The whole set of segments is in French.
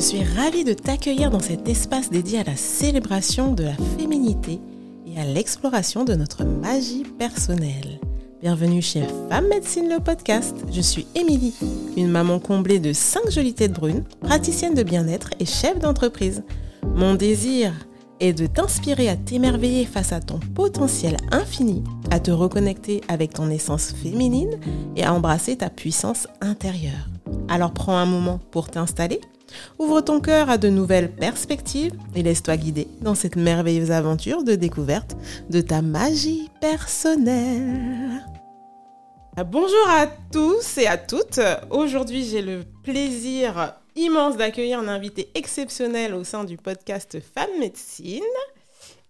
Je suis ravie de t'accueillir dans cet espace dédié à la célébration de la féminité et à l'exploration de notre magie personnelle. Bienvenue chez Femme Médecine le podcast. Je suis Émilie, une maman comblée de 5 jolies têtes brunes, praticienne de bien-être et chef d'entreprise. Mon désir est de t'inspirer à t'émerveiller face à ton potentiel infini, à te reconnecter avec ton essence féminine et à embrasser ta puissance intérieure. Alors prends un moment pour t'installer, ouvre ton cœur à de nouvelles perspectives et laisse-toi guider dans cette merveilleuse aventure de découverte de ta magie personnelle. Bonjour à tous et à toutes. Aujourd'hui, j'ai le plaisir immense d'accueillir un invité exceptionnel au sein du podcast Femme Médecine.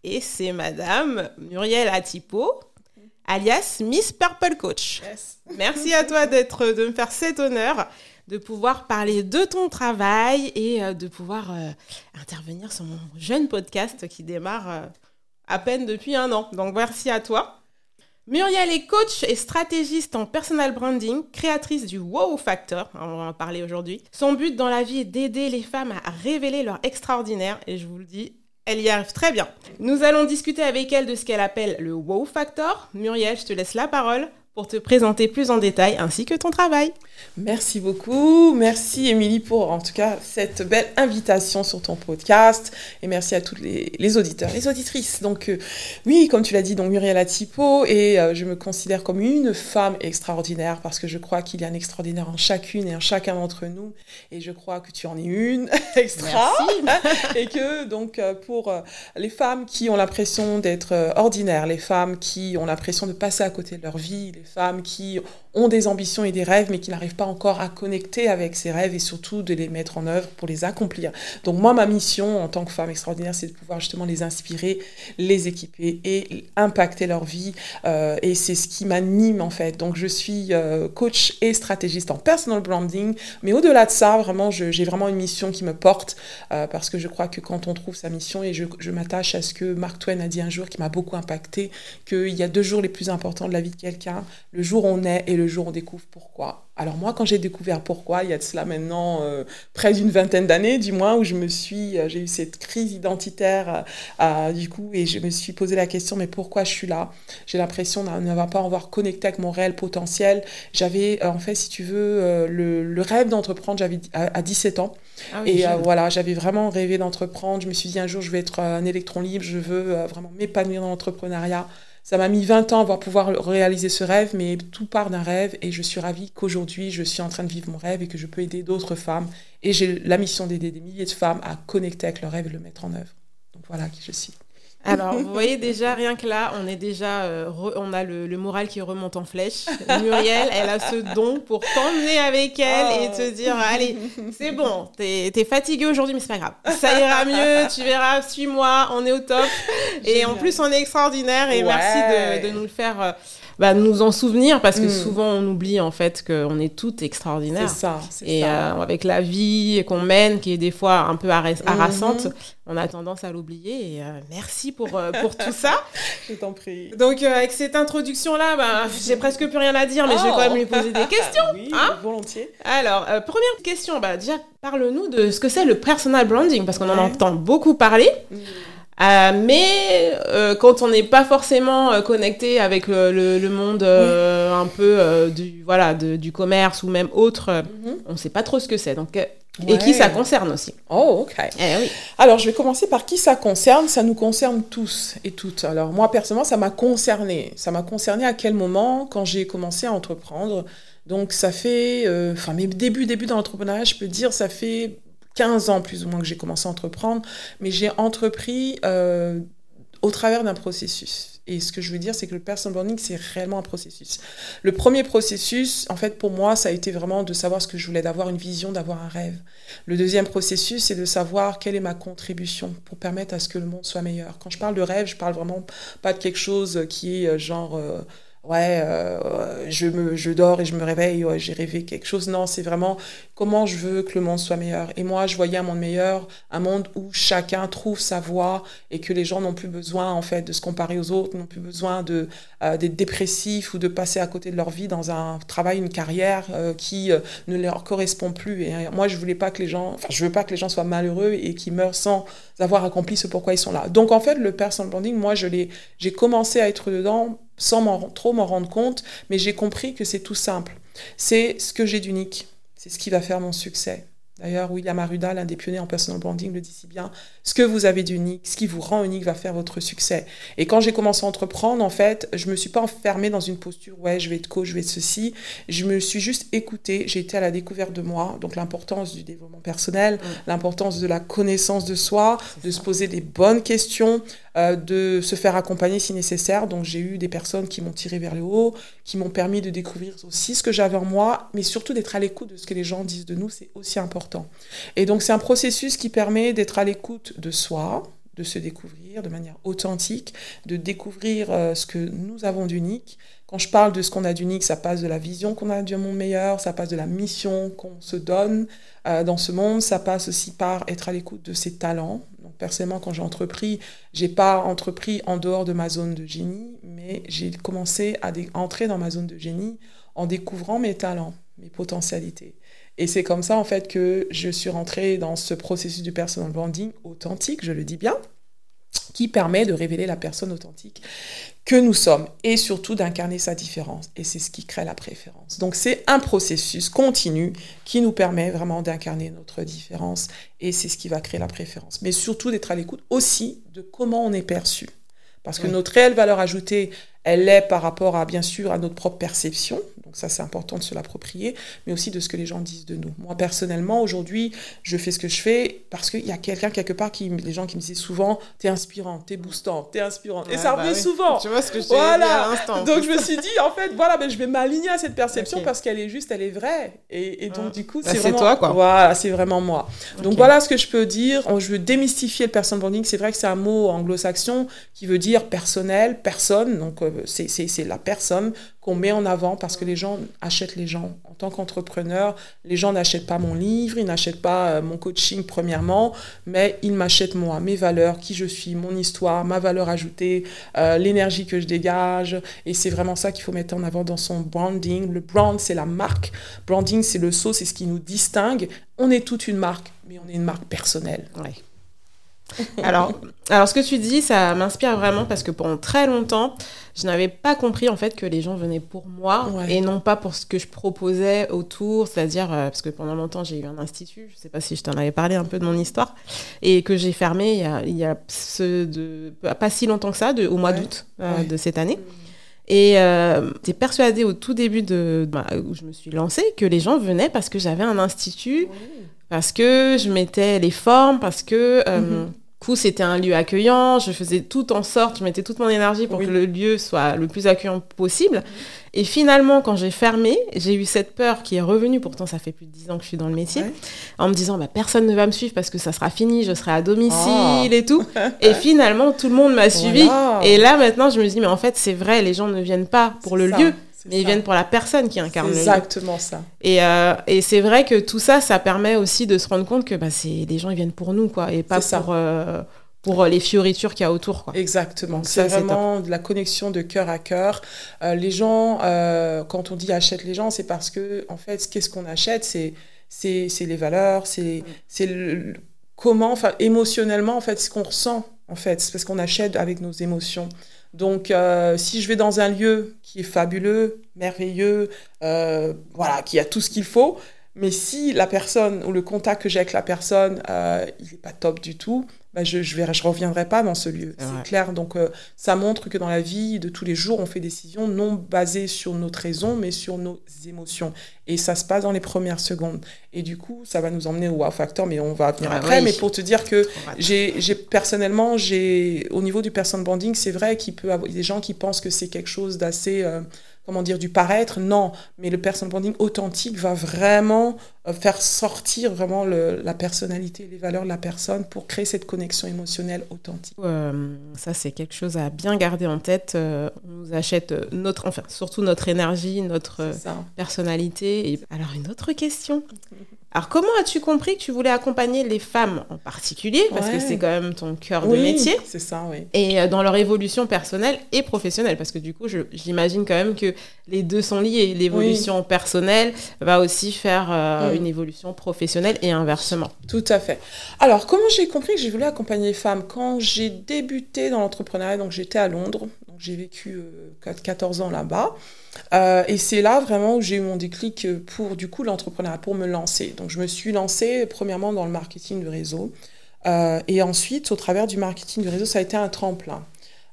Et c'est Madame Muriel Atipo, alias Miss Purple Coach. Merci à toi d'être, de me faire cet honneur de pouvoir parler de ton travail et euh, de pouvoir euh, intervenir sur mon jeune podcast qui démarre euh, à peine depuis un an. Donc merci à toi. Muriel est coach et stratégiste en personal branding, créatrice du Wow Factor, on va en parler aujourd'hui. Son but dans la vie est d'aider les femmes à révéler leur extraordinaire et je vous le dis, elle y arrive très bien. Nous allons discuter avec elle de ce qu'elle appelle le Wow Factor. Muriel, je te laisse la parole pour te présenter plus en détail ainsi que ton travail. Merci beaucoup. Merci Émilie pour en tout cas cette belle invitation sur ton podcast et merci à tous les, auditeurs, les auditrices. Donc euh, oui, comme tu l'as dit, donc Muriel Atipo et euh, je me considère comme une femme extraordinaire parce que je crois qu'il y a un extraordinaire en chacune et en chacun d'entre nous et je crois que tu en es une extra et que donc euh, pour les femmes qui ont l'impression d'être ordinaires, les femmes qui ont l'impression de passer à côté de leur vie, les femmes qui ont des ambitions et des rêves, mais qui n'arrivent pas encore à connecter avec ces rêves et surtout de les mettre en œuvre pour les accomplir. Donc moi, ma mission en tant que femme extraordinaire, c'est de pouvoir justement les inspirer, les équiper et impacter leur vie. Euh, et c'est ce qui m'anime en fait. Donc je suis euh, coach et stratégiste en personal branding, mais au-delà de ça, vraiment, j'ai vraiment une mission qui me porte euh, parce que je crois que quand on trouve sa mission, et je, je m'attache à ce que Mark Twain a dit un jour qui m'a beaucoup impacté, qu'il y a deux jours les plus importants de la vie de quelqu'un, le jour où on est et le jour où on découvre pourquoi. Alors moi, quand j'ai découvert pourquoi, il y a de cela maintenant euh, près d'une vingtaine d'années, du moins, où je me suis, euh, j'ai eu cette crise identitaire, euh, du coup, et je me suis posé la question, mais pourquoi je suis là? J'ai l'impression de ne pas avoir connecté avec mon réel potentiel. J'avais, en fait, si tu veux, le, rêve d'entreprendre, j'avais à, 17 ans. Ah et voilà, j'avais vraiment rêvé d'entreprendre. Je me suis dit un jour, je vais être un électron libre, je veux vraiment m'épanouir dans l'entrepreneuriat. Ça m'a mis 20 ans à pouvoir réaliser ce rêve, mais tout part d'un rêve et je suis ravie qu'aujourd'hui, je suis en train de vivre mon rêve et que je peux aider d'autres femmes. Et j'ai la mission d'aider des milliers de femmes à connecter avec leur rêve et le mettre en œuvre. Donc voilà qui je suis. Alors, vous voyez déjà, rien que là, on est déjà, euh, on a le, moral qui remonte en flèche. Muriel, elle a ce don pour t'emmener avec elle et te dire, allez, c'est bon, t'es es fatiguée aujourd'hui, mais c'est pas grave. Ça ira mieux, tu verras, suis-moi, on est au top. Et en plus, on est extraordinaire et merci de, nous le faire. Euh, bah, nous en souvenir parce que hmm. souvent on oublie en fait qu'on est toutes extraordinaires. C'est ça. Et euh, avec la vie qu'on mène, qui est des fois un peu harassante, mhm. on a tendance à l'oublier. Et euh, merci pour, euh, pour tout ça. Je t'en prie. Donc avec cette introduction-là, bah, j'ai presque plus rien à dire, mais je vais quand même lui poser des questions. oui, hein volontiers. Alors, première question, bah, déjà parle-nous de ce que c'est le personal branding parce qu'on en entend beaucoup parler. Hmm. Euh, mais euh, quand on n'est pas forcément euh, connecté avec le, le, monde un peu du voilà du commerce ou même autre, mhm. on ne sait pas trop ce que c'est. Donc et qui ça concerne aussi. Oh, ok. Eh, oui. Alors, je vais commencer par qui ça concerne. Ça nous concerne tous et toutes. Alors, moi, personnellement, ça m'a concerné. Ça m'a concerné à quel moment Quand j'ai commencé à entreprendre. Donc, ça fait... Enfin, mes débuts, débuts dans l'entrepreneuriat, je peux dire, ça fait 15 ans plus ou moins que j'ai commencé à entreprendre, mais j'ai entrepris euh, au travers d'un processus. Et ce que je veux dire, c'est que le personal branding, c'est réellement un processus. Le premier processus, en fait, pour moi, ça a été vraiment de savoir ce que je voulais, d'avoir une vision, d'avoir un rêve. Le deuxième processus, c'est de savoir quelle est ma contribution pour permettre à ce que le monde soit meilleur. Quand je parle de rêve, je parle vraiment pas de quelque chose qui est euh, genre... Euh, ouais, euh, je, me, je dors et je me réveille, ouais, j'ai rêvé quelque chose. Non, c'est vraiment comment je veux que le monde soit meilleur. Et moi, je voyais un monde meilleur, un monde où chacun trouve sa voie et que les gens n'ont plus besoin, en fait, de se comparer aux autres, n'ont plus besoin de, euh, d'être dépressifs ou de passer à côté de leur vie dans un travail, une carrière euh, qui ne leur correspond plus. Et moi, je voulais pas que les gens, enfin, je veux pas que les gens soient malheureux et qui meurent sans avoir accompli ce pourquoi ils sont là. Donc, en fait, le personal branding, moi, je l'ai, j'ai commencé à être dedans sans trop m'en rendre compte, mais j'ai compris que c'est tout simple. C'est ce que j'ai d'unique, c'est ce qui va faire mon succès. D'ailleurs, William Arruda, l'un des pionniers en personal branding, le dit si bien. Ce que vous avez d'unique, ce qui vous rend unique va faire votre succès. Et quand j'ai commencé à entreprendre, en fait, je me suis pas enfermée dans une posture, ouais, je vais être coach, je vais être ceci. Je me suis juste écoutée. J'ai été à la découverte de moi. Donc, l'importance du développement personnel, l'importance de la connaissance de soi, de se poser des bonnes questions, euh, de se faire accompagner si nécessaire. Donc j'ai eu des personnes qui m'ont tiré vers le haut, qui m'ont permis de découvrir aussi ce que j'avais en moi, mais surtout d'être à l'écoute de ce que les gens disent de nous, c'est aussi important. Et donc c'est un processus qui permet d'être à l'écoute de soi, de se découvrir de manière authentique, de découvrir euh, ce que nous avons d'unique. Quand je parle de ce qu'on a d'unique, ça passe de la vision qu'on a du monde meilleur, ça passe de la mission qu'on se donne euh, dans ce monde, ça passe aussi par être à l'écoute de ses talents, personnellement, quand j'ai entrepris, j'ai pas entrepris en dehors de ma zone de génie, mais j'ai commencé à entrer dans ma zone de génie en découvrant mes talents, mes potentialités. Et c'est comme ça, en fait, que je suis rentrée dans ce processus du personal branding authentique, je le dis bien, qui permet de révéler la personne authentique que nous sommes et surtout d'incarner sa différence. Et c'est ce qui crée la préférence. Donc c'est un processus continu qui nous permet vraiment d'incarner notre différence et c'est ce qui va créer la préférence. Mais surtout d'être à l'écoute aussi de comment on est perçu. Parce que notre réelle valeur ajoutée, elle est par rapport à, bien sûr, à notre propre perception. Donc ça, c'est important de se l'approprier, mais aussi de ce que les gens disent de nous. Moi, personnellement, aujourd'hui, je fais ce que je fais parce qu'il y a quelqu'un quelque part qui, les gens qui me disaient souvent, t'es inspirant, t'es boostant, t'es inspirant. et ça bah revient souvent. Tu vois ce que je voilà. à l'instant. Donc je me suis dit, en fait, voilà, ben, je vais m'aligner à cette perception parce qu'elle est juste, elle est vraie. Et, donc, du coup, bah, c'est vraiment... toi, quoi. Voilà, c'est vraiment moi. Donc voilà ce que je peux dire. Je veux démystifier le person branding. C'est vrai que c'est un mot anglo-saxon qui veut dire personnel, personne. Donc euh, c'est la personne qu'on met en avant parce que les gens achètent les gens. En tant qu'entrepreneur, les gens n'achètent pas mon livre, ils n'achètent pas euh, mon coaching premièrement, mais ils m'achètent moi, mes valeurs, qui je suis, mon histoire, ma valeur ajoutée, euh, l'énergie que je dégage. Et c'est vraiment ça qu'il faut mettre en avant dans son branding. Le brand, c'est la marque. Branding, c'est le saut, c'est ce qui nous distingue. On est toute une marque, mais on est une marque personnelle. alors, alors, ce que tu dis, ça m'inspire vraiment parce que pendant très longtemps, je n'avais pas compris en fait que les gens venaient pour moi et non pas pour ce que je proposais autour, c'est-à-dire euh, parce que pendant longtemps j'ai eu un institut, je ne sais pas si je t'en avais parlé un peu de mon histoire, et que j'ai fermé il y a, il y a ce de, pas si longtemps que ça, de, au mois d'août euh, de cette année. Et euh, j'étais persuadée au tout début de, bah, où je me suis lancée que les gens venaient parce que j'avais un institut, parce que je mettais les formes, parce que euh, mm-hmm coup, c'était un lieu accueillant. Je faisais tout en sorte, je mettais toute mon énergie pour que le lieu soit le plus accueillant possible. Et finalement, quand j'ai fermé, j'ai eu cette peur qui est revenue. Pourtant, ça fait plus de dix ans que je suis dans le métier. En me disant, bah, personne ne va me suivre parce que ça sera fini, je serai à domicile oh. et tout. et finalement, tout le monde m'a suivi. Et là, maintenant, je me dis, mais en fait, c'est vrai, les gens ne viennent pas pour le lieu mais ils viennent pour la personne qui incarne le Exactement ça. Et, euh, et c'est vrai que tout ça, ça permet aussi de se rendre compte que bah, c'est les gens ils viennent pour nous, quoi, et pas pour, euh, pour les fioritures qu'il y a autour. Quoi. Exactement. C'est vraiment de la connexion de cœur à cœur. Euh, les gens, quand on dit achète les gens, c'est parce que, en fait, qu'est-ce qu'on achète? C'est c'est les valeurs, c'est le, comment, enfin, émotionnellement, en fait, ce qu'on ressent, en fait. C'est parce qu'on achète avec nos émotions. Donc, euh, si je vais dans un lieu qui est fabuleux, merveilleux, euh, voilà, qui a tout ce qu'il faut, mais si la personne ou le contact que j'ai avec la personne, euh, il n'est pas top du tout, bah, je ne je, je reviendrai pas dans ce lieu. C'est clair. Donc, euh, ça montre que dans la vie de tous les jours, on fait des décisions non basées sur notre raison, mais sur nos émotions. Et ça se passe dans les premières secondes. Et du coup, ça va nous emmener au wow factor, mais on va venir ah après. Mais pour te dire que j'ai personnellement, j'ai au niveau du person branding, c'est vrai qu'il peut avoir des gens qui pensent que c'est quelque chose d'assez. Euh, comment dire, du paraître, non. Mais le personal branding authentique va vraiment euh, faire sortir vraiment la personnalité, les valeurs de la personne pour créer cette connexion émotionnelle authentique. Euh, ça, c'est quelque chose à bien garder en tête. Euh, on nous achète notre, enfin, surtout notre énergie, notre personnalité. Et... Alors, une autre question. Alors, comment as-tu compris que tu voulais accompagner les femmes en particulier? Parce que c'est quand même ton cœur de métier. C'est ça, oui. Et euh, dans leur évolution personnelle et professionnelle. Parce que du coup, j'imagine quand même que les deux sont liés. L'évolution personnelle va aussi faire euh, une évolution professionnelle et inversement. Tout à fait. Alors, comment j'ai compris que je voulais accompagner les femmes? Quand j'ai débuté dans l'entrepreneuriat, donc j'étais à Londres, j'ai vécu 14 euh, ans là-bas. Euh, et c'est là vraiment où j'ai eu mon déclic pour du coup l'entrepreneuriat, pour me lancer. Donc je me suis lancée premièrement dans le marketing du réseau. Euh, et ensuite, au travers du marketing du réseau, ça a été un tremplin.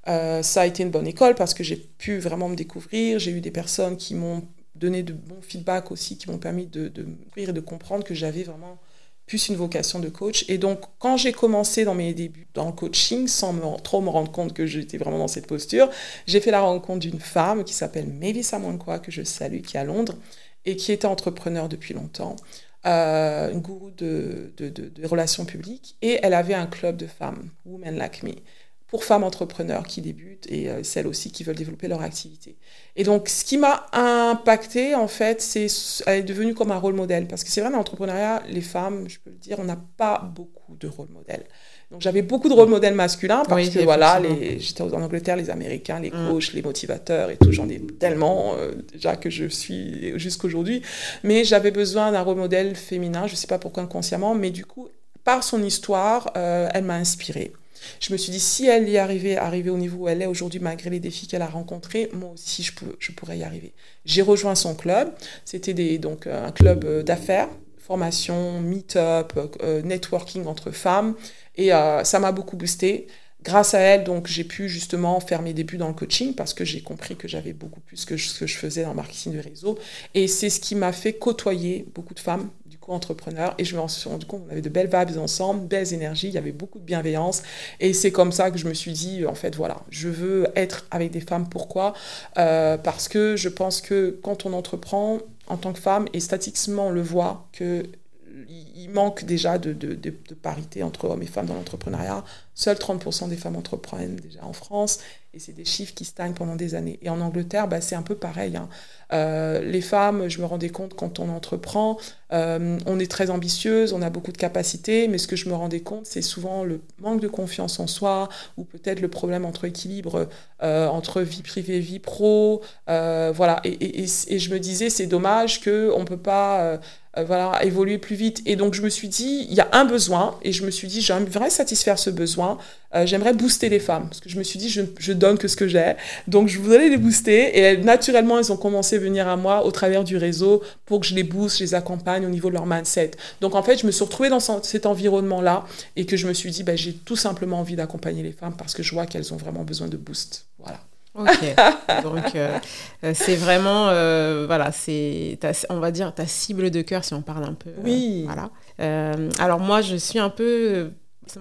Euh, ça a été une bonne école parce que j'ai pu vraiment me découvrir. J'ai eu des personnes qui m'ont donné de bons feedbacks aussi, qui m'ont permis de, de et de comprendre que j'avais vraiment plus une vocation de coach. Et donc, quand j'ai commencé dans mes débuts dans le coaching, sans trop me rendre compte que j'étais vraiment dans cette posture, j'ai fait la rencontre d'une femme qui s'appelle Mavis Amonkwa, que je salue, qui est à Londres, et qui était entrepreneur depuis longtemps, euh, une gourou de, relations publiques, et elle avait un club de femmes, Women Like Me pour femmes entrepreneurs qui débutent et euh, celles aussi qui veulent développer leur activité. Et donc, ce qui m'a impacté, en fait, c'est elle est devenue comme un rôle modèle. Parce que c'est vrai, dans l'entrepreneuriat, les femmes, je peux le dire, on n'a pas beaucoup de rôle modèles. Donc, j'avais beaucoup de rôles modèles masculins parce que, voilà, j'étais en Angleterre, les Américains, les mm. coachs, les motivateurs et tout, j'en ai tellement euh, déjà que je suis jusqu'aujourd'hui. Mais j'avais besoin d'un rôle modèle féminin, je ne sais pas pourquoi inconsciemment, mais du coup, par son histoire, euh, elle m'a inspirée. Je me suis dit, si elle y arrivait, arriver au niveau où elle est aujourd'hui, malgré les défis qu'elle a rencontrés, moi aussi, je pourrais y arriver. J'ai rejoint son club. C'était donc euh, un club euh, d'affaires, formation, meet-up, euh, networking entre femmes. Et ça m'a beaucoup boosté. Grâce à elle, donc, j'ai pu justement faire mes débuts dans le coaching parce que j'ai compris que j'avais beaucoup plus que ce que je faisais dans le marketing de réseau. Et c'est ce qui m'a fait côtoyer beaucoup de femmes, entrepreneur et je me suis rendu compte qu'on avait de belles vibes ensemble, belles énergies, il y avait beaucoup de bienveillance et c'est comme ça que je me suis dit en fait voilà, je veux être avec des femmes. Pourquoi? Euh, Parce que je pense que quand on entreprend en tant que femme et statistiquement on le voit que il manque déjà de, parité entre hommes et femmes dans l'entrepreneuriat. Seuls 30% des femmes entreprennent déjà en France et c'est des chiffres qui stagnent pendant des années. Et en Angleterre, bah, c'est un peu pareil. Hein. Euh, les femmes, je me rendais compte quand on entreprend, euh, on est très ambitieuse, on a beaucoup de capacités, mais ce que je me rendais compte, c'est souvent le manque de confiance en soi ou peut-être le problème entre équilibre euh, entre vie privée, vie pro. voilà. Et, je me disais, c'est dommage qu'on ne peut pas voilà, évoluer plus vite. Et donc, je me suis dit, il y a un besoin, et je me suis dit, j'aimerais satisfaire ce besoin, j'aimerais booster les femmes, parce que je me suis dit, je, je donne que ce que j'ai, donc je voudrais les booster, et naturellement, elles ont commencé venir à moi au travers du réseau pour que je les booste, je les accompagne au niveau de leur mindset. Donc en fait, je me suis retrouvée dans cet environnement-là et que je me suis dit, bah, j'ai tout simplement envie d'accompagner les femmes parce que je vois qu'elles ont vraiment besoin de boost. Voilà. Ok, donc euh, euh, c'est vraiment, euh, voilà, c'est, on va dire, ta cible de cœur si on parle un peu. Oui. voilà. alors moi, je suis un peu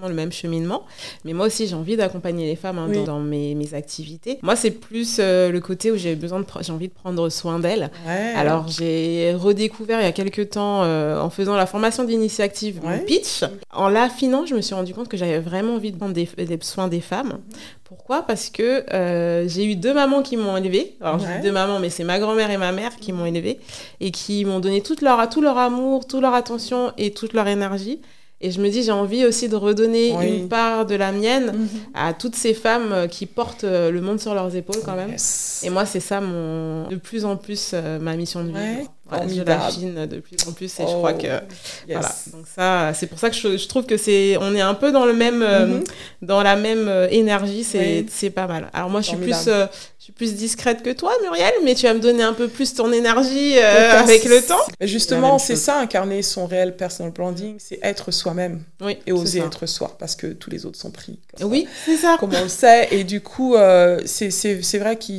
le même cheminement. Mais moi aussi, j'ai envie d'accompagner les femmes hein, dans, mes, mes, activités. Moi, c'est plus euh, le côté où j'ai besoin de, j'ai envie de prendre soin d'elles. Alors, j'ai redécouvert il y a quelques temps, euh, en faisant la formation d'initiative, mon pitch. En l'affinant, je me suis rendu compte que j'avais vraiment envie de prendre des, des soins des femmes. Pourquoi? Parce que euh, j'ai eu deux mamans qui m'ont élevée. Alors, j'ai deux mamans, mais c'est ma grand-mère et ma mère qui m'ont élevée et qui m'ont donné toute leur, tout leur amour, toute leur attention et toute leur énergie. Et je me dis, j'ai envie aussi de redonner une part de la mienne mhm. à toutes ces femmes euh, qui portent euh, le monde sur leurs épaules quand même. Et moi, c'est ça mon, de plus en plus euh, ma mission de vie. Je l'affine de plus en plus et je crois que oh, voilà. Donc ça c'est pour ça que je, trouve que c'est on est un peu dans le même euh, mhm. dans la même énergie c'est pas mal. Alors moi je suis plus euh, je suis plus discrète que toi Muriel mais tu vas me donner un peu plus ton énergie avec le temps. mais justement c'est ça incarner son réel personal branding c'est être soi-même oui, et oser être soi parce que tous les autres sont pris. Oui c'est ça. Comme on le sait et du coup c'est c'est vrai que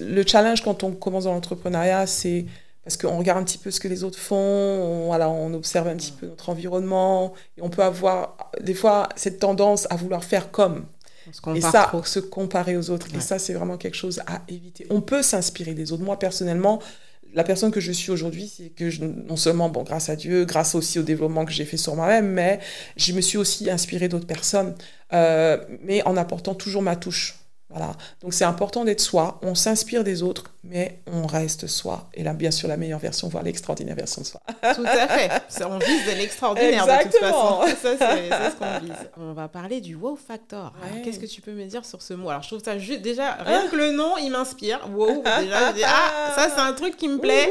le challenge quand on commence dans l'entrepreneuriat c'est parce qu'on regarde un petit peu ce que les autres font, on, voilà, on observe un petit peu notre environnement, et on peut avoir des fois cette tendance à vouloir faire comme. Et ça, se comparer aux autres. Et ça, c'est vraiment quelque chose à éviter. On peut s'inspirer des autres. Moi, personnellement, la personne que je suis aujourd'hui, c'est que je, non seulement, bon, grâce à Dieu, grâce aussi au développement que j'ai fait sur moi-même, mais je me suis aussi inspirée d'autres personnes, euh, mais en apportant toujours ma touche. Voilà. Donc c'est important d'être soi. On s'inspire des autres, mais on reste soi. Et là, bien sûr, la meilleure version, voire l'extraordinaire version de soi. Tout à fait. On vise de l'extraordinaire de toute façon. Ça, c'est ce qu'on vise. On va parler du wow factor. Qu'est-ce que tu peux me dire sur ce mot? Alors, je trouve ça juste, déjà, rien que le nom, il m'inspire. Wow, déjà, je dis, ah, ça, c'est un truc qui me plaît.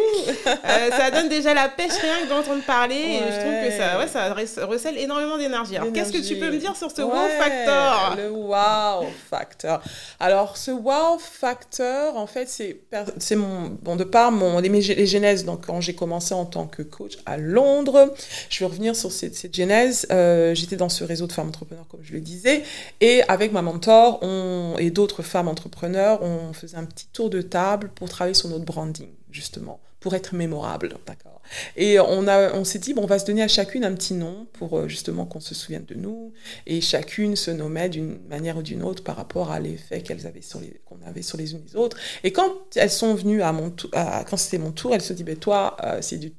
Euh, ça donne déjà la pêche rien que d'entendre parler. Et je trouve que ça, ouais, ça recèle énormément d'énergie. Alors, qu'est-ce que tu peux me dire sur ce wow factor? Le wow factor. Alors, ce wow factor, en fait, c'est c'est mon, bon, de par mon, les, genèses, donc quand j'ai commencé en tant que coach à Londres, je vais revenir sur cette, cette genèse. Euh, j'étais dans ce réseau de femmes entrepreneurs, comme je le disais, et avec ma mentor on, et d'autres femmes entrepreneurs, on faisait un petit tour de table pour travailler sur notre branding, justement, pour être mémorable, d'accord et on, a, on s'est dit, bon, on va se donner à chacune un petit nom pour euh, justement qu'on se souvienne de nous. Et chacune se nommait d'une manière ou d'une autre par rapport à l'effet qu'elles avaient sur les, qu'on avait sur les unes les autres. Et quand elles sont venues à mon tour, quand c'était mon tour, elles se dit, ben toi, euh, c'est du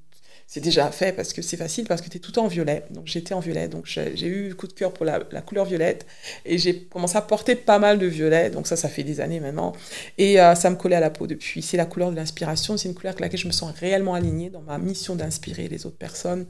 c'est déjà fait parce que c'est facile, parce que tu es tout en violet. Donc j'étais en violet, donc j'ai eu coup de cœur pour la, couleur violette et j'ai commencé à porter pas mal de violet. Donc ça, ça fait des années maintenant. Et euh, ça me collait à la peau depuis. C'est la couleur de l'inspiration, c'est une couleur avec laquelle je me sens réellement alignée dans ma mission d'inspirer les autres personnes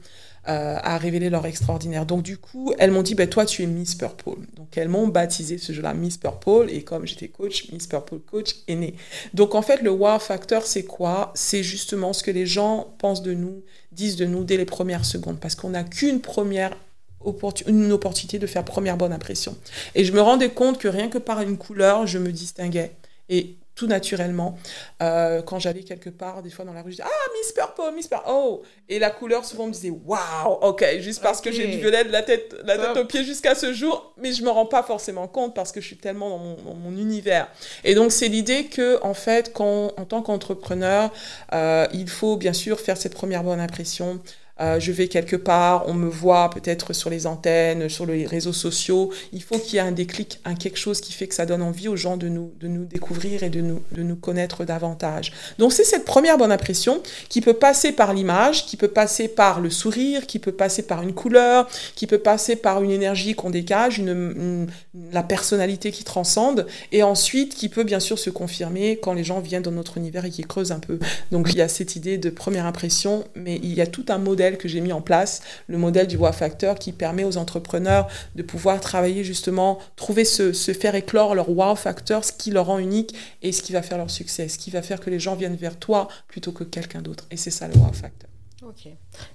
euh, à révéler leur extraordinaire. Donc du coup, elles m'ont dit, ben, toi, tu es Miss Purple. Donc elles m'ont baptisé ce jeu-là Miss Purple, et comme j'étais coach, Miss Purple Coach est né. Donc en fait, le wow factor, c'est quoi? C'est justement ce que les gens pensent de nous, disent de nous dès les premières secondes, parce qu'on n'a qu'une première opportunité de faire première bonne impression. Et je me rendais compte que rien que par une couleur, je me distinguais. Et tout naturellement. Euh, quand j'allais quelque part, des fois dans la rue, je disais Ah, Miss Purple, Miss Purple. Oh Et la couleur, souvent, me disait Waouh, ok, juste parce que j'ai du violet de la tête, la tête aux pieds jusqu'à ce jour, mais je me rends pas forcément compte parce que je suis tellement dans mon, mon univers. Et donc, c'est l'idée que, en fait, quand, en tant qu'entrepreneur, euh, il faut bien sûr faire cette première bonne impression. Euh, je vais quelque part, on me voit peut-être sur les antennes, sur les réseaux sociaux. Il faut qu'il y ait un déclic, un quelque chose qui fait que ça donne envie aux gens de nous, de nous découvrir et de nous, de nous connaître davantage. Donc c'est cette première bonne impression qui peut passer par l'image, qui peut passer par le sourire, qui peut passer par une couleur, qui peut passer par une énergie qu'on dégage, une, la personnalité qui transcende, et ensuite qui peut bien sûr se confirmer quand les gens viennent dans notre univers et qui creusent un peu. Donc il y a cette idée de première impression, mais il y a tout un modèle que j'ai mis en place, le modèle du wow factor qui permet aux entrepreneurs de pouvoir travailler justement, trouver ce, faire éclore leur wow factor, ce qui leur rend unique et ce qui va faire leur succès, ce qui va faire que les gens viennent vers toi plutôt que quelqu'un d'autre. Et c'est ça le wow factor.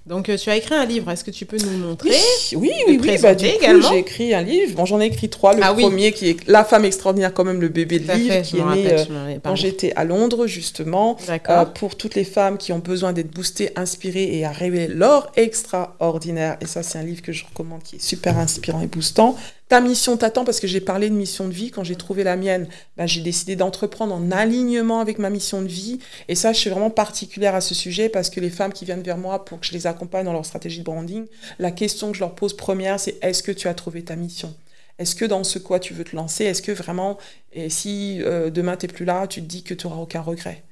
Donc, euh, tu as écrit un livre. Est-ce que tu peux nous montrer Oui, oui, oui. Bah, du coup, j'ai écrit un livre. Bon, j'en ai écrit trois. Le ah premier, qui est La femme extraordinaire, quand même, le bébé de livre, qui est né euh, quand j'étais à Londres, justement. Euh, pour toutes les femmes qui ont besoin d'être boostées, inspirées et à révéler leur extraordinaire. Et ça, c'est un livre que je recommande, qui est super inspirant et boostant ta mission t'attend parce que j'ai parlé de mission de vie. Quand j'ai trouvé la mienne, ben, j'ai décidé d'entreprendre en alignement avec ma mission de vie. Et ça, je suis vraiment particulière à ce sujet parce que les femmes qui viennent vers moi pour que je les accompagne dans leur stratégie de branding, la question que je leur pose première, c'est est-ce que tu as trouvé ta mission? Est-ce que dans ce quoi tu veux te lancer, est-ce que vraiment, si euh, demain tu n'es plus là, tu te dis que tu n'auras aucun regret?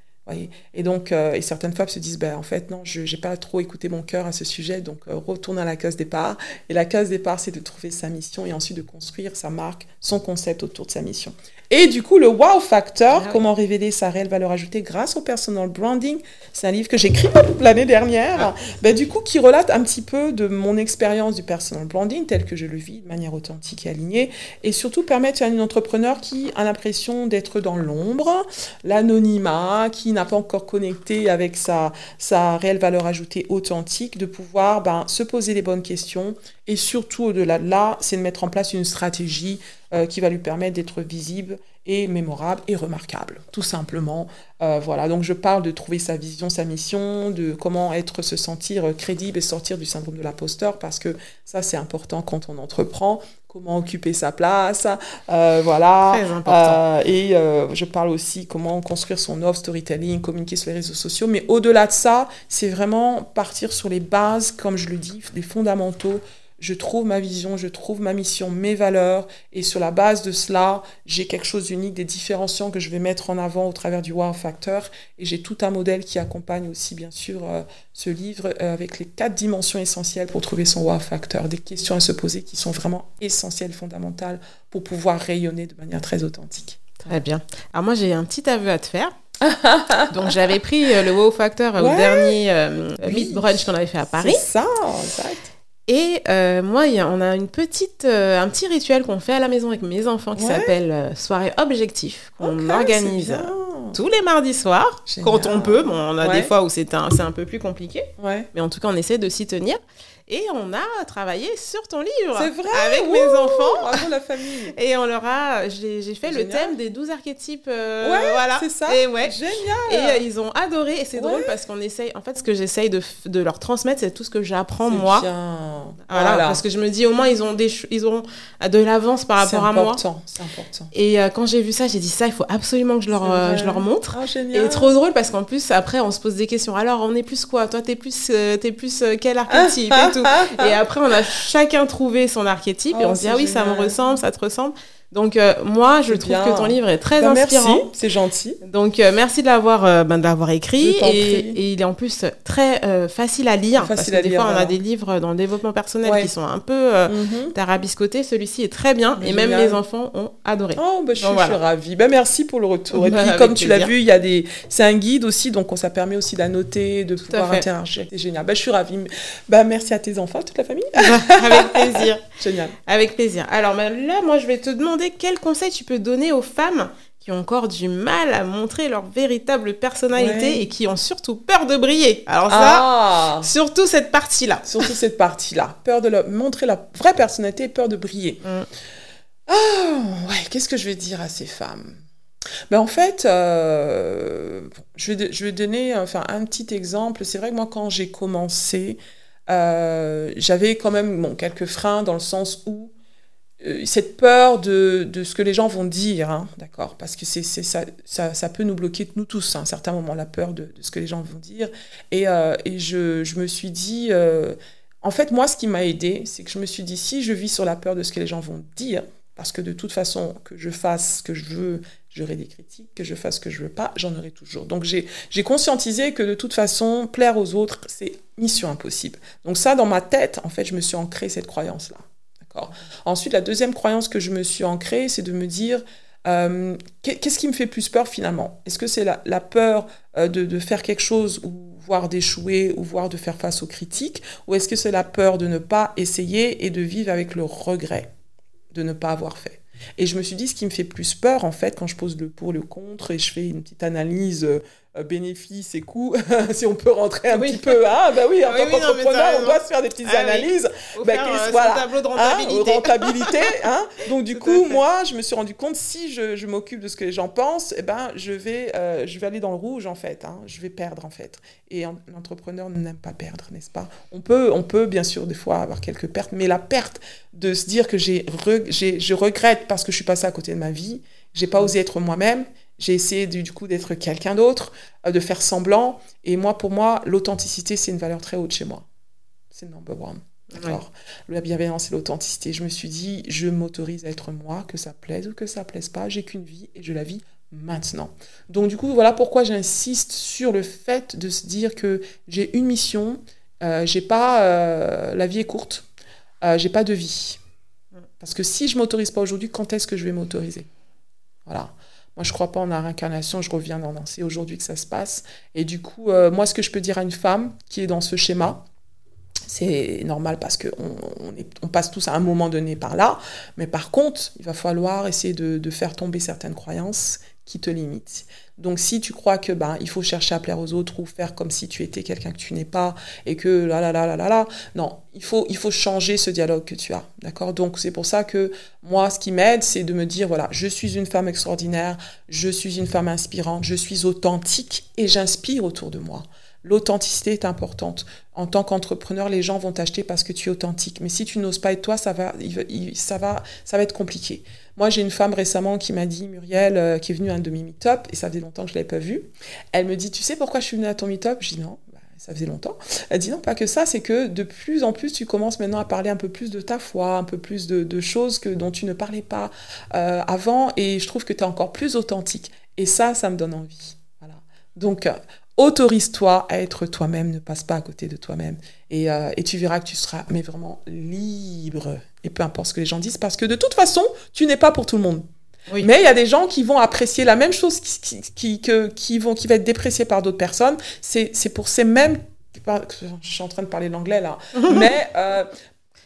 Et donc, euh, et certaines femmes se disent, ben, en fait, non, je n'ai pas trop écouté mon cœur à ce sujet, donc euh, retourne à la case départ. Et la case départ, c'est de trouver sa mission et ensuite de construire sa marque, son concept autour de sa mission. Et du coup, le wow factor, ah comment révéler sa réelle valeur ajoutée grâce au personal branding, c'est un livre que j'ai écrit l'année dernière, ah. ben, du coup, qui relate un petit peu de mon expérience du personal branding tel que je le vis de manière authentique et alignée, et surtout permettre à un entrepreneur qui a l'impression d'être dans l'ombre, l'anonymat, qui n'a pas encore connecté avec sa, sa réelle valeur ajoutée authentique, de pouvoir ben, se poser les bonnes questions, et surtout au-delà de là, c'est de mettre en place une stratégie euh, qui va lui permettre d'être visible et mémorable et remarquable, tout simplement. Euh, voilà, donc je parle de trouver sa vision, sa mission, de comment être, se sentir crédible et sortir du syndrome de l'imposteur, parce que ça c'est important quand on entreprend, comment occuper sa place, euh, voilà. Important. et je parle aussi comment construire son offre, storytelling, communiquer sur les réseaux sociaux, mais au-delà de ça, c'est vraiment partir sur les bases, comme je le dis, des fondamentaux je trouve ma vision, je trouve ma mission, mes valeurs, et sur la base de cela, j'ai quelque chose d'unique, des différenciants que je vais mettre en avant au travers du Wow Factor, et j'ai tout un modèle qui accompagne aussi, bien sûr, euh, ce livre euh, avec les quatre dimensions essentielles pour trouver son Wow Factor, des questions à se poser qui sont vraiment essentielles, fondamentales, pour pouvoir rayonner de manière très authentique. Très bien. Alors moi, j'ai un petit aveu à te faire. Donc j'avais pris euh, le wow factor au dernier Meet Brunch qu'on avait fait à Paris. C'est ça, exact. Et euh, moi, y a, on a une petite, euh, un petit rituel qu'on fait à la maison avec mes enfants qui s'appelle euh, soirée objectif, qu'on organise tous les mardis soirs, quand on peut. Bon, on a des fois où c'est un, un peu plus compliqué, mais en tout cas, on essaie de s'y tenir. Et on a travaillé sur ton livre. C'est vrai? Avec mes enfants. Bravo la famille. Et on leur a, j'ai fait le thème des 12 archétypes. Euh, ouais, voilà. C'est ça. Et ouais. Génial. Et euh, ils ont adoré. Et c'est drôle parce qu'on essaye, en fait, ce que j'essaye de, de, leur transmettre, c'est tout ce que j'apprends moi. Bien. Voilà, Parce que je me dis, au moins, ils ont, des, ils ont de l'avance par rapport à moi. C'est important. C'est important. Et euh, quand j'ai vu ça, j'ai dit, ça, il faut absolument que je leur, je leur montre. Oh, génial. Et trop drôle parce qu'en plus, après, on se pose des questions. Alors, on est plus quoi? Toi, t'es plus, es plus quel archétype? Et tout. Et après, on a chacun trouvé son archétype et oh, on se dit ah oui ça me ressemble, ça te ressemble. Donc euh, moi, je trouve que ton livre est très bah, inspirant. Merci, c'est gentil. Donc euh, merci de l'avoir euh, ben, d'avoir écrit et, il est en plus très facile à lire. parce que des fois, on a des livres dans le développement personnel qui sont un peu mm tarabiscotés. Celui-ci est très bien et même les enfants ont adoré. Oh, bah, je, suis, ravie. Bah, merci pour le retour. Et puis, comme tu l'as vu, il y a des, c'est un guide aussi, donc ça permet aussi d'annoter, de pouvoir interagir. C'est génial. Bah, je suis ravie. Bah, merci à tes enfants, toute la famille. Avec plaisir. génial. Avec plaisir. Alors là, moi, je vais te demander quels conseils tu peux donner aux femmes qui ont encore du mal à montrer leur véritable personnalité et qui ont surtout peur de briller. Alors ça, ah. surtout cette partie-là. Surtout cette partie-là. Peur de montrer la vraie personnalité et peur de briller. Mm. Ah, ouais, qu'est-ce que je vais dire à ces femmes? Ben en fait, euh, je, vais, je vais donner enfin, un petit exemple. C'est vrai que moi, quand j'ai commencé, euh, j'avais quand même bon, quelques freins dans le sens où cette peur de, ce que les gens vont dire, hein, d'accord Parce que c'est, ça, peut nous bloquer, nous tous, à un certain moment, la peur de, ce que les gens vont dire. Et, euh, je, me suis dit, euh, en fait, moi, ce qui m'a aidé, c'est que je me suis dit, si je vis sur la peur de ce que les gens vont dire, parce que de toute façon, que je fasse ce que je veux, j'aurai des critiques, que je fasse ce que je veux pas, j'en aurai toujours. Donc j'ai, j'ai conscientisé que de toute façon, plaire aux autres, c'est mission impossible. Donc ça, dans ma tête, en fait, je me suis ancré cette croyance-là. Ensuite, la deuxième croyance que je me suis ancrée, c'est de me dire, euh, qu'est-ce qui me fait plus peur finalement? Est-ce que c'est la, peur euh, de, faire quelque chose ou voire d'échouer ou voire de faire face aux critiques? Ou est-ce que c'est la peur de ne pas essayer et de vivre avec le regret de ne pas avoir fait? Et je me suis dit, ce qui me fait plus peur, en fait, quand je pose le pour, le contre, et je fais une petite analyse euh, bénéfices et coûts, si on peut rentrer un petit peu. Ah, bah oui, en tant qu'entrepreneur, on doit se faire des petites ah analyses. Bah, euh, voilà. tableau de hein, rentabilité. hein. Donc, du coup, moi, je me suis rendu compte, si je, je m'occupe de ce que les gens pensent, eh ben, je, vais, euh, je vais aller dans le rouge, en fait. Hein. Je vais perdre, en fait. Et l'entrepreneur n'aime pas perdre, n'est-ce pas? On peut, on peut, bien sûr, des fois avoir quelques pertes, mais la perte de se dire que j'ai, je regrette parce que je suis passée à côté de ma vie, j'ai pas osé être moi-même, j'ai essayé du, coup d'être quelqu'un d'autre, euh, de faire semblant. Et moi, pour moi, l'authenticité, c'est une valeur très haute chez moi. C'est number one. D'accord La bienveillance et l'authenticité. Je me suis dit, je m'autorise à être moi, que ça plaise ou que ça plaise pas. J'ai qu'une vie et je la vis maintenant. Donc du coup, voilà pourquoi j'insiste sur le fait de se dire que j'ai une mission. Euh, j'ai pas, euh, la vie est courte. Euh, j'ai pas de vie. Parce que si je m'autorise pas aujourd'hui, quand est-ce que je vais m'autoriser? Voilà. Moi, je crois pas en la réincarnation, je reviens dans c'est aujourd'hui que ça se passe. Et du coup, euh, moi, ce que je peux dire à une femme qui est dans ce schéma, c'est normal parce qu'on on, on, passe tous à un moment donné par là. Mais par contre, il va falloir essayer de faire tomber certaines croyances te limitent. Donc si tu crois que ben il faut chercher à plaire aux autres ou faire comme si tu étais quelqu'un que tu n'es pas et que là là là là là là non, il faut il faut changer ce dialogue que tu as. D'accord? Donc c'est pour ça que moi ce qui m'aide c'est de me dire voilà, je suis une femme extraordinaire, je suis une femme inspirante, je suis authentique et j'inspire autour de moi. L'authenticité est importante. En tant qu'entrepreneur, les gens vont t'acheter parce que tu es authentique. Mais si tu n'oses pas être toi, ça va, ça va, ça va être compliqué. Moi, j'ai une femme récemment qui m'a dit, Muriel, euh, qui est venue à un de mes meet-up, et ça faisait longtemps que je ne l'avais pas vue. Elle me dit, tu sais pourquoi je suis venue à ton meet-up? Je dis non. Bah, ça faisait longtemps. Elle dit non, pas que ça, c'est que de plus en plus, tu commences maintenant à parler un peu plus de ta foi, un peu plus de, choses que, dont tu ne parlais pas euh, avant, et je trouve que tu es encore plus authentique. Et ça, ça me donne envie. Voilà. Donc, autorise-toi à être toi-même, ne passe pas à côté de toi-même. Et, euh, et, tu verras que tu seras mais vraiment libre. Et peu importe ce que les gens disent, parce que de toute façon, tu n'es pas pour tout le monde. Mais il y a des gens qui vont apprécier la même chose qui, qui, que, qui, vont, qui va être dépréciée par d'autres personnes. C'est pour ces mêmes... Je suis en train de parler l'anglais là. mais euh,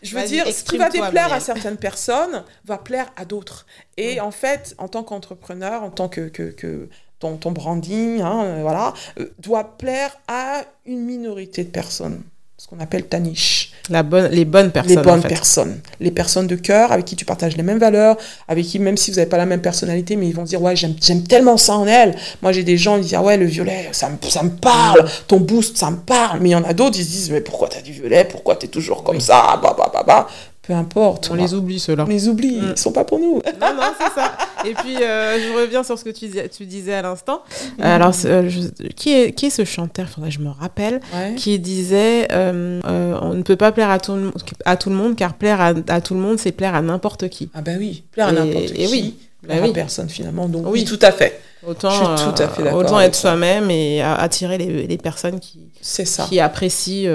je veux dire, ce qui va déplaire à certaines personnes va plaire à d'autres. Et en fait, en tant qu'entrepreneur, en tant que, que, que ton, ton, branding, hein, euh, voilà, euh, doit plaire à une minorité de personnes ce qu'on appelle ta niche. La bonne, les bonnes personnes. Les bonnes personnes. Les personnes de cœur avec qui tu partages les mêmes valeurs, avec qui, même si vous n'avez pas la même personnalité, mais ils vont dire Ouais, j'aime tellement ça en elle. Moi, j'ai des gens, ils disent Ouais, le violet, ça me, ça me parle. Ton boost, ça me parle. Mais il y en a d'autres, ils se disent Mais pourquoi tu as du violet? Pourquoi tu es toujours comme ça? Bah, bah, bah, bah peu importe. On les oublie, ceux-là. On les oublie, mm. ils sont pas pour nous. Non, non, c'est ça. Et puis, euh, je reviens sur ce que tu, tu disais à l'instant. Mm. Alors, euh, qui, est, qui est ce chanteur Faudrait que je me rappelle. Qui disait euh, On ne peut pas plaire à tout, le, à tout le monde, car plaire à, à tout le monde, c'est plaire à n'importe qui. Ah, ben oui, plaire à n'importe qui. Et oui. Bah oui. personne finalement. Donc oui, tout à fait. Autant, tout à fait autant être soi-même et attirer les, les personnes qui, ça. qui apprécient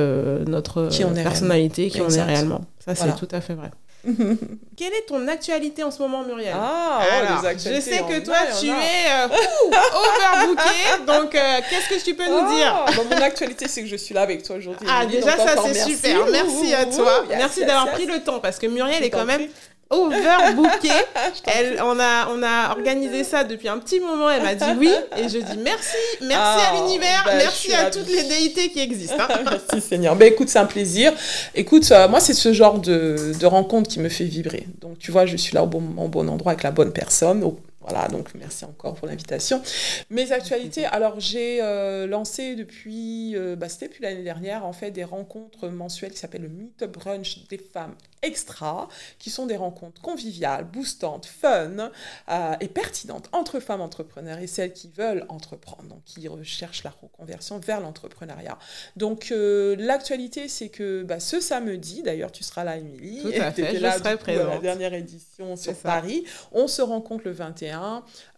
notre personnalité, qui on est réellement. Ça, c'est tout à fait vrai. Quelle est ton actualité en ce moment, Muriel? Ah, oh, les je sais que toi, tu es euh, overbooké. donc, euh, qu'est-ce que tu peux nous ah, dire? bah, Mon actualité, c'est que je suis là avec toi aujourd'hui. Ah, déjà, ça, c'est super. Merci à toi. merci d'avoir pris le temps parce que Muriel est quand même overbooké. Elle, on, a, on a organisé ça depuis un petit moment. Elle m'a dit oui. Et je dis merci. Merci à ah, l'univers. Bah, merci à toutes les déités qui existent. Hein. merci Seigneur. Ben, écoute, c'est un plaisir. Écoute, euh, moi, c'est ce genre de, de, rencontre qui me fait vibrer. Donc, tu vois, je suis là au bon au bon endroit avec la bonne personne, voilà, donc merci encore pour l'invitation. Mes actualités, alors j'ai euh, lancé depuis, euh, bah, c'était depuis l'année dernière, en fait, des rencontres mensuelles qui s'appellent le Meetup Brunch des femmes extra, qui sont des rencontres conviviales, boostantes, fun euh, et pertinentes entre femmes entrepreneurs et celles qui veulent entreprendre, donc qui recherchent la reconversion vers l'entrepreneuriat. Donc l'actualité, c'est que bah, ce samedi, d'ailleurs tu seras là, Émilie, fait, je là, serai présente. la dernière édition sur Paris, on se rencontre le 21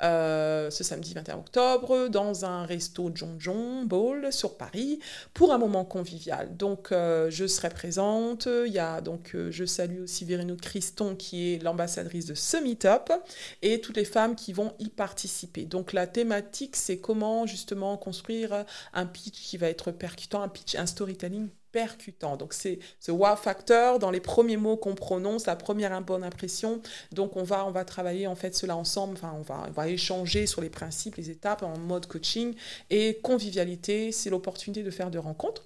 euh, ce samedi 21 octobre, dans un resto John John Ball sur Paris, pour un moment convivial. Donc, euh, je serai présente. Il y a donc, euh, je salue aussi Véronique Christon, qui est l'ambassadrice de ce meet-up, et toutes les femmes qui vont y participer. Donc, la thématique, c'est comment justement construire un pitch qui va être percutant, un pitch, un storytelling percutant. Donc c'est ce wow factor dans les premiers mots qu'on prononce, la première bonne impression. Donc on va on va travailler en fait cela ensemble. Enfin on va on va échanger sur les principes, les étapes en mode coaching et convivialité. C'est l'opportunité de faire de rencontres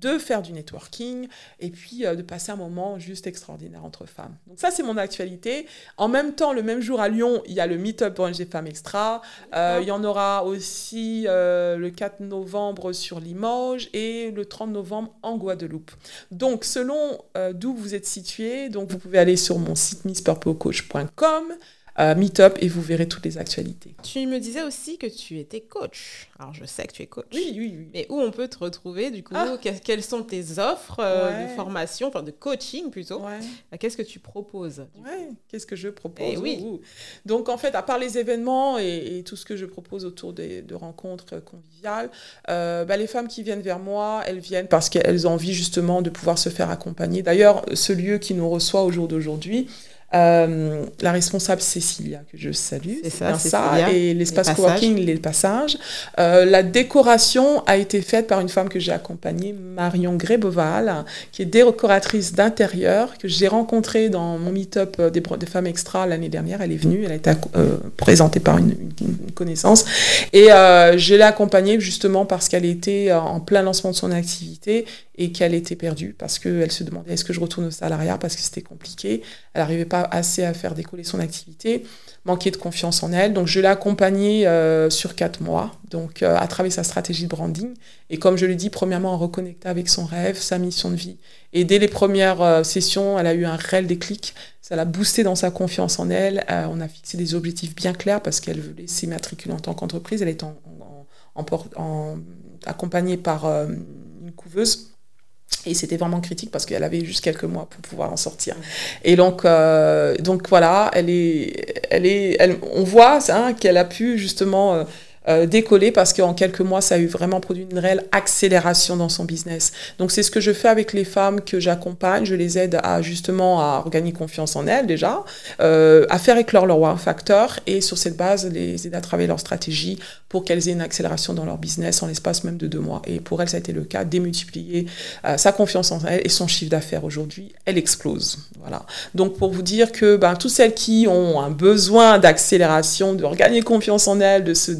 de faire du networking et puis euh, de passer un moment juste extraordinaire entre femmes. Donc ça, c'est mon actualité. En même temps, le même jour à Lyon, il y a le Meetup des femmes extra. Euh, il y en aura aussi euh, le 4 novembre sur Limoges et le 30 novembre en Guadeloupe. Donc, selon d'où vous êtes situé, vous pouvez aller sur mon site misspurplecoach.com euh, Meetup et vous verrez toutes les actualités. Tu me disais aussi que tu étais coach. Alors je sais que tu es coach. Oui, oui, oui. Mais où on peut te retrouver du coup? Ah. Quelles sont tes offres euh, de formation, enfin de coaching plutôt? Ouais. Euh, qu'est-ce que tu proposes ouais. Qu'est-ce que je propose? Eh oui. Donc en fait, à part les événements et, tout ce que je propose autour des, de rencontres conviviales, bah, les femmes qui viennent vers moi, elles viennent parce qu'elles ont envie justement de pouvoir se faire accompagner. D'ailleurs, ce lieu qui nous reçoit au jour d'aujourd'hui, euh, la responsable Cécilia, que je salue, c'est ça, ça, et l'espace coworking, les passages. Euh, la décoration a été faite par une femme que j'ai accompagnée, Marion Gréboval, qui est décoratrice d'intérieur, que j'ai rencontrée dans mon meet-up euh, des, des, femmes extra l'année dernière. Elle est venue, elle a été présentée par une, connaissance. Et je l'ai accompagnée justement parce qu'elle était en plein lancement de son activité et qu'elle était perdue parce qu'elle se demandait est-ce que je retourne au salariat parce que c'était compliqué? Elle n'arrivait pas assez à faire décoller son activité, manquait de confiance en elle. Donc je l'ai accompagnée euh, sur quatre mois, donc euh, à travers sa stratégie de branding. Et comme je l'ai dit, premièrement, en reconnecter avec son rêve, sa mission de vie. Et dès les premières euh, sessions, elle a eu un réel déclic. Ça l'a boosté dans sa confiance en elle. on a fixé des objectifs bien clairs parce qu'elle voulait s'immatriculer en tant qu'entreprise. Elle est accompagnée par couveuse. Et c'était vraiment critique parce qu'elle avait juste quelques mois pour pouvoir en sortir. Et donc, euh, voilà, elle est, elle est, on voit hein, qu'elle a pu justement euh, décoller parce qu'en quelques mois, ça a eu vraiment produit une réelle accélération dans son business. Donc c'est ce que je fais avec les femmes que j'accompagne. Je les aide à justement à regagner confiance en elles déjà, euh, à faire éclore leur wow factor et sur cette base les aider à travailler leur stratégie pour qu'elles aient une accélération dans leur business en l'espace même de deux mois. Et pour elles, ça a été le cas, démultiplier euh, sa confiance en elle et son chiffre d'affaires aujourd'hui, elle explose. Voilà. Donc pour vous dire que ben, toutes celles qui ont un besoin d'accélération, de regagner confiance en elles, de se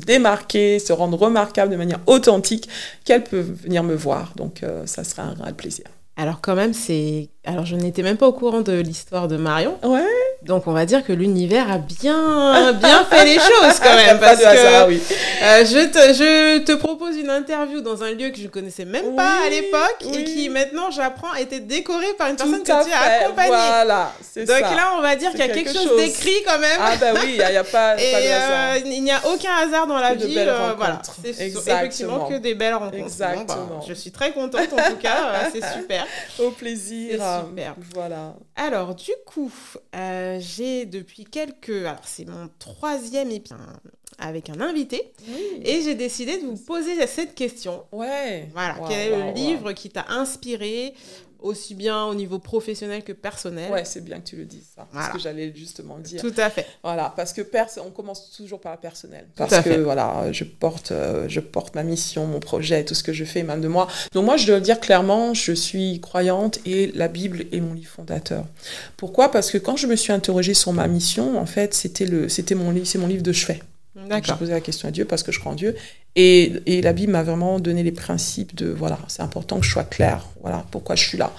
se rendre remarquable de manière authentique, qu'elle peut venir me voir. Donc, euh, ça sera un réel plaisir. Alors quand même, c'est... Alors je n'étais même pas au courant de l'histoire de Marion. Ouais. Donc on va dire que l'univers a bien, bien fait les choses quand même. parce que oui. Euh, je, te, je te propose une interview dans un lieu que je ne connaissais même pas à l'époque et qui maintenant j'apprends a été décoré par une personne que tu as accompagnée. Voilà, Donc là on va dire qu'il y a quelque, chose, d'écrit quand même. Ah bah oui, il n'y a, pas, et, pas de hasard. Euh, il n'y a aucun hasard dans la vie. Euh, voilà, c'est effectivement que des belles rencontres. Bah, Exactement. je suis très contente en tout cas, euh, c'est super. Au plaisir. Super. Voilà. Alors du coup, j'ai depuis quelques... Alors c'est mon troisième épisode avec un invité. Et j'ai décidé de vous poser cette question. Ouais. Voilà. Quel est le livre qui t'a inspiré aussi bien au niveau professionnel que personnel. Ouais, c'est bien que tu le dises, ça. Voilà. Ce que j'allais justement dire. Tout à fait. Voilà, parce que on commence toujours par le personnel. Parce que, voilà, je porte, euh, je porte ma mission, mon projet, tout ce que je fais, même de moi. Donc, moi, je dois le dire clairement, je suis croyante et la Bible est mon livre fondateur. Pourquoi? Parce que quand je me suis interrogée sur ma mission, en fait, c'était le, c'était mon livre, c'est mon livre de chevet. J'ai posé la question à Dieu parce que je crois en Dieu. Et, et la Bible m'a vraiment donné les principes de, voilà, c'est important que je sois clair, voilà, pourquoi je suis là.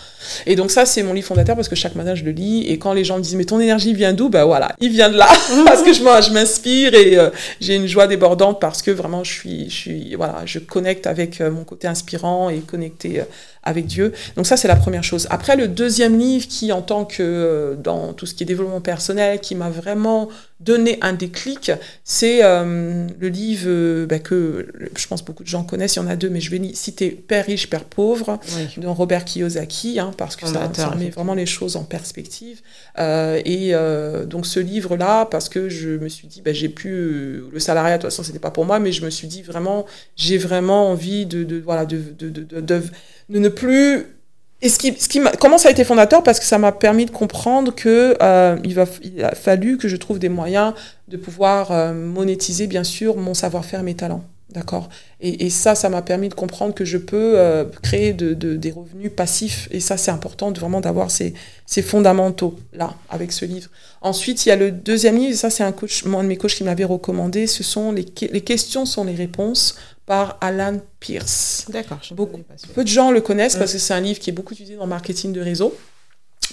Et donc ça, c'est mon livre fondateur parce que chaque matin, je le lis. Et quand les gens me disent, mais ton énergie vient d'où? Ben voilà, il vient de là. parce que je, m'inspire et euh, j'ai une joie débordante parce que vraiment, je suis, je suis, voilà, je connecte avec euh, mon côté inspirant et connecté euh, avec Dieu. Donc ça, c'est la première chose. Après, le deuxième livre qui, en tant que dans tout ce qui est développement personnel, qui m'a vraiment donné un déclic, c'est le livre ben, que je pense beaucoup de gens connaissent, il y en a deux, mais je vais citer Père riche, Père pauvre, de Robert Kiyosaki, hein, parce que ça, met vraiment les choses en perspective. Euh, et euh, donc ce livre-là, parce que je me suis dit, bah, j'ai pu, euh, le salariat, de toute façon, c'était pas pour moi, mais je me suis dit vraiment, j'ai vraiment envie de, de voilà, de, de, de, de, ne plus et ce qui, ce qui comment ça a été fondateur? Parce que ça m'a permis de comprendre que euh, il, va, il a fallu que je trouve des moyens de pouvoir monétiser, bien sûr, mon savoir-faire, mes talents. D'accord et, et, ça, ça m'a permis de comprendre que je peux euh, créer de, de, des revenus passifs. Et ça, c'est important de vraiment d'avoir ces, ces fondamentaux-là avec ce livre. Ensuite, il y a le deuxième livre, et ça, c'est un coach, un de mes coachs qui m'avait recommandé. Ce sont les, les questions sont les réponses par Alan Pierce. D'accord. Beaucoup, peu de gens le connaissent parce que c'est un livre qui est beaucoup utilisé dans le marketing de réseau.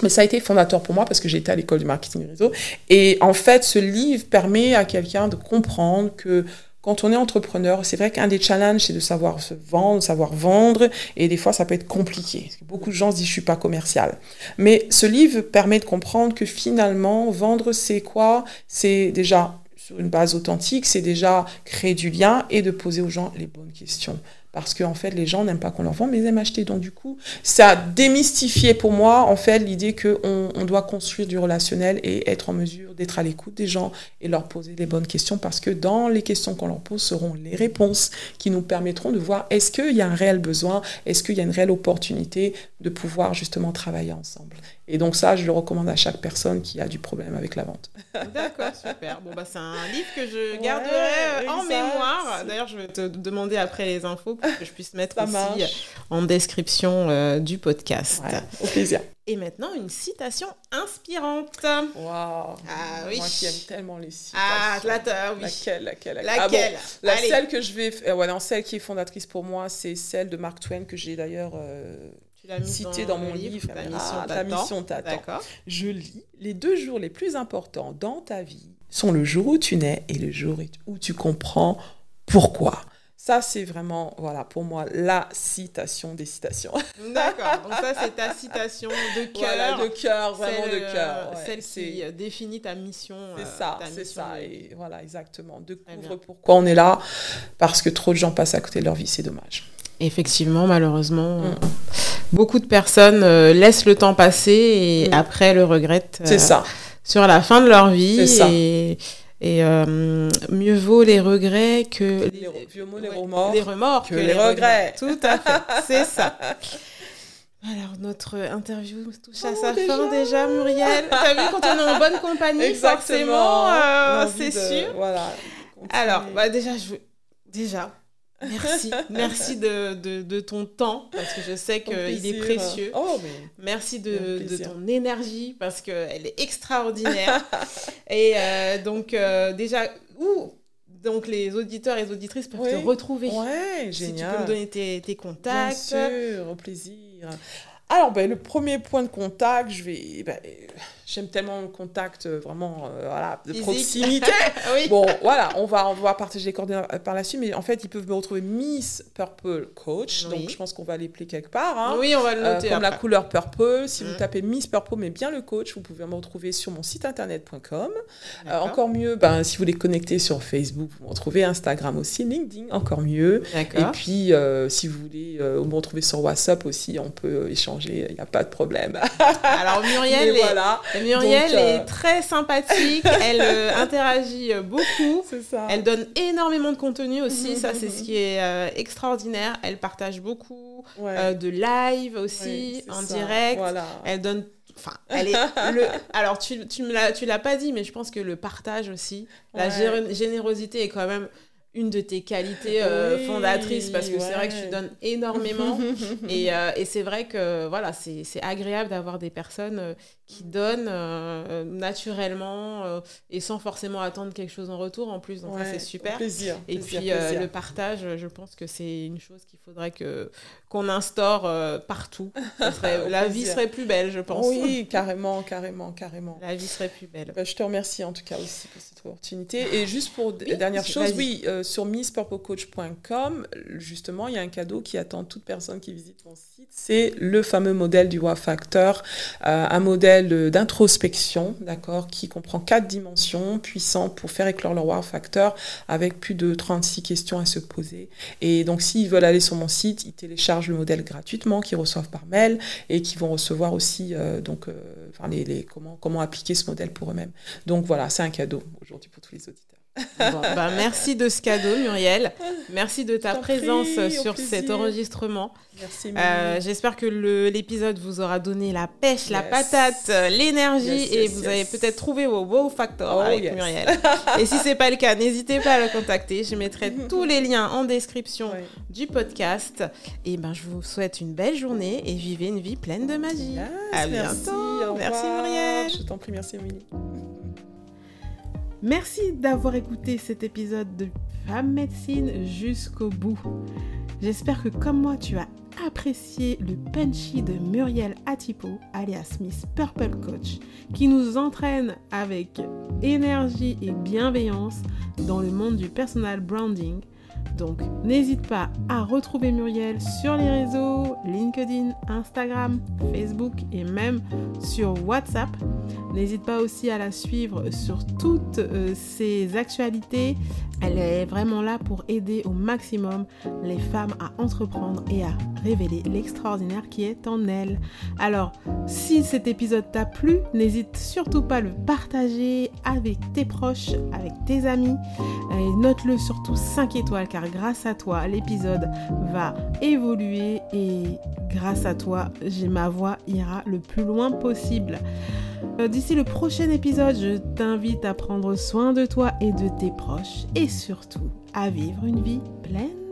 Mais ça a été fondateur pour moi parce que j'étais à l'école du marketing de réseau. Et en fait, ce livre permet à quelqu'un de comprendre que quand on est entrepreneur, c'est vrai qu'un des challenges, c'est de savoir se vendre, savoir vendre, et des fois, ça peut être compliqué. Beaucoup de gens se disent, je suis pas commercial. Mais ce livre permet de comprendre que finalement, vendre, c'est quoi? C'est déjà sur une base authentique, c'est déjà créer du lien et de poser aux gens les bonnes questions parce qu'en en fait, les gens n'aiment pas qu'on leur vende, mais ils aiment acheter. Donc, du coup, ça a démystifié pour moi, en fait, l'idée qu'on on doit construire du relationnel et être en mesure d'être à l'écoute des gens et leur poser les bonnes questions, parce que dans les questions qu'on leur pose seront les réponses qui nous permettront de voir est-ce qu'il y a un réel besoin, est-ce qu'il y a une réelle opportunité de pouvoir justement travailler ensemble. Et donc ça, je le recommande à chaque personne qui a du problème avec la vente. D'accord, super. Bon, bah, c'est un livre que je garderai euh, en mémoire. D'ailleurs, je vais te demander après les infos pour que je puisse mettre aussi en description euh, du podcast. au plaisir. Et maintenant, une citation inspirante. Waouh ah, oui. Moi qui aime tellement les citations. Ah, là, oui. Laquelle, laquelle, laquelle, laquelle? ah La celle que je vais... Euh, ouais, non, celle qui est fondatrice pour moi, c'est celle de Mark Twain que j'ai d'ailleurs... Euh, cité dans, mon livre, Ta mission t'attend. Je lis les deux jours les plus importants dans ta vie sont le jour où tu nais et le jour où tu comprends pourquoi. Ça, c'est vraiment, voilà, pour moi, la citation des citations. D'accord. Donc ça, c'est ta citation de cœur. Voilà, de cœur, vraiment de cœur. Ouais, celle qui définit ta mission. C'est euh, ça, c'est ça. Et voilà, exactement. Découvre pourquoi on est là, parce que trop de gens passent à côté de leur vie, c'est dommage. Effectivement, malheureusement, mm. beaucoup de personnes laissent le temps passer et mm. après le regrettent. C'est ça. Sur la fin de leur vie. Ça. Et et euh, mieux vaut les regrets que les, les remords, les remords que, les, regrets. Tout à fait, c'est ça. Alors, notre interview touche à oh, sa fin déjà, Muriel. T'as vu, quand on est en bonne compagnie, forcément, euh, c'est sûr. Voilà. Alors, bah, déjà, je veux... Déjà, Merci, merci de, de, ton temps parce que je sais qu'il est précieux. Oh, merci de, de, ton énergie parce qu'elle est extraordinaire. et euh, donc euh, déjà, où donc les auditeurs et les auditrices peuvent te retrouver. Ouais, génial. Si tu peux me donner tes, tes contacts. Bien sûr, au plaisir. Alors, ben, le premier point de contact, je vais. Ben, J'aime tellement le contact euh, vraiment euh, voilà, de proximité. Bon, voilà, on va, on va partager les coordonnées euh, par la suite, mais en fait, ils peuvent me retrouver Miss Purple Coach. Donc, je pense qu'on va l'appeler quelque part. Hein. Oui, on va le noter. comme la couleur purple. Si vous mm. tapez Miss Purple, mais bien le coach, vous pouvez me retrouver sur mon site internet.com. encore mieux, ben, si vous voulez connecter sur Facebook, vous me retrouvez Instagram aussi, LinkedIn, encore mieux. Et puis, si vous voulez me retrouver sur WhatsApp aussi, on peut échanger, il n'y a pas de problème. Alors, Muriel, voilà. Muriel est euh, très sympathique, elle euh, interagit euh, beaucoup. Ça. Elle donne énormément de contenu aussi, ça c'est ce qui est extraordinaire. Elle partage beaucoup de live aussi, en direct. Elle donne Enfin, elle est le... Alors, tu, tu me l'as, tu l'as pas dit, mais je pense que le partage aussi, la générosité est quand même une de tes qualités fondatrices parce que c'est vrai que tu donnes énormément et, et c'est vrai que voilà c'est agréable d'avoir des personnes qui donne euh, naturellement euh, et sans forcément attendre quelque chose en retour en plus. Donc ça c'est super. plaisir, et puis euh, le partage je pense que c'est une chose qu'il faudrait que qu'on instaure partout. La vie serait plus belle je pense. Oui carrément carrément carrément. La vie serait plus belle. Bah, je te remercie en tout cas aussi pour cette opportunité. Et juste pour dernière chose oui sur misspurplecoach.com justement il y a un cadeau qui attend toute personne qui visite mon site. C'est le fameux modèle du Wow Factor un modèle d'introspection, d'accord, qui comprend quatre dimensions puissantes pour faire éclore leur wow factor avec plus de 36 questions à se poser. Et donc, s'ils veulent aller sur mon site, ils téléchargent le modèle gratuitement, qu'ils reçoivent par mail et qui vont recevoir aussi euh, donc, euh, enfin, les, les, comment, comment appliquer ce modèle pour eux-mêmes. Donc voilà, c'est un cadeau aujourd'hui pour tous les auditeurs. Bah, merci de ce cadeau, Muriel. Merci de ta présence sur cet enregistrement. Merci. Euh, J'espère que l'épisode vous aura donné la pêche, la patate, l'énergie et vous avez peut-être trouvé vos wow factors oh, avec Muriel. et si c'est pas le cas, n'hésitez pas à le contacter. Je mettrai tous les liens en description du podcast. Et ben, je vous souhaite une belle journée et vivez une vie pleine de magie. à bientôt. Merci, Muriel. Je t'en prie, merci Amélie. Merci d'avoir écouté cet épisode de Femme Médecine jusqu'au bout. J'espère que comme moi tu as apprécié le punchy de Muriel Atipo, alias Miss Purple Coach, qui nous entraîne avec énergie et bienveillance dans le monde du personal branding donc n'hésite pas à retrouver Muriel sur les réseaux, LinkedIn, Instagram, Facebook et même sur WhatsApp. N'hésite pas aussi à la suivre sur toutes euh, ses actualités. Elle est vraiment là pour aider au maximum les femmes à entreprendre et à révéler l'extraordinaire qui est en elles. Alors, si cet épisode t'a plu, n'hésite surtout pas à le partager avec tes proches, avec tes amis. Note-le surtout 5 étoiles car grâce à toi, l'épisode va évoluer et grâce à toi, ma voix ira le plus loin possible. Euh, d'ici le prochain épisode, je t'invite à prendre soin de toi et de tes proches et surtout à vivre une vie pleine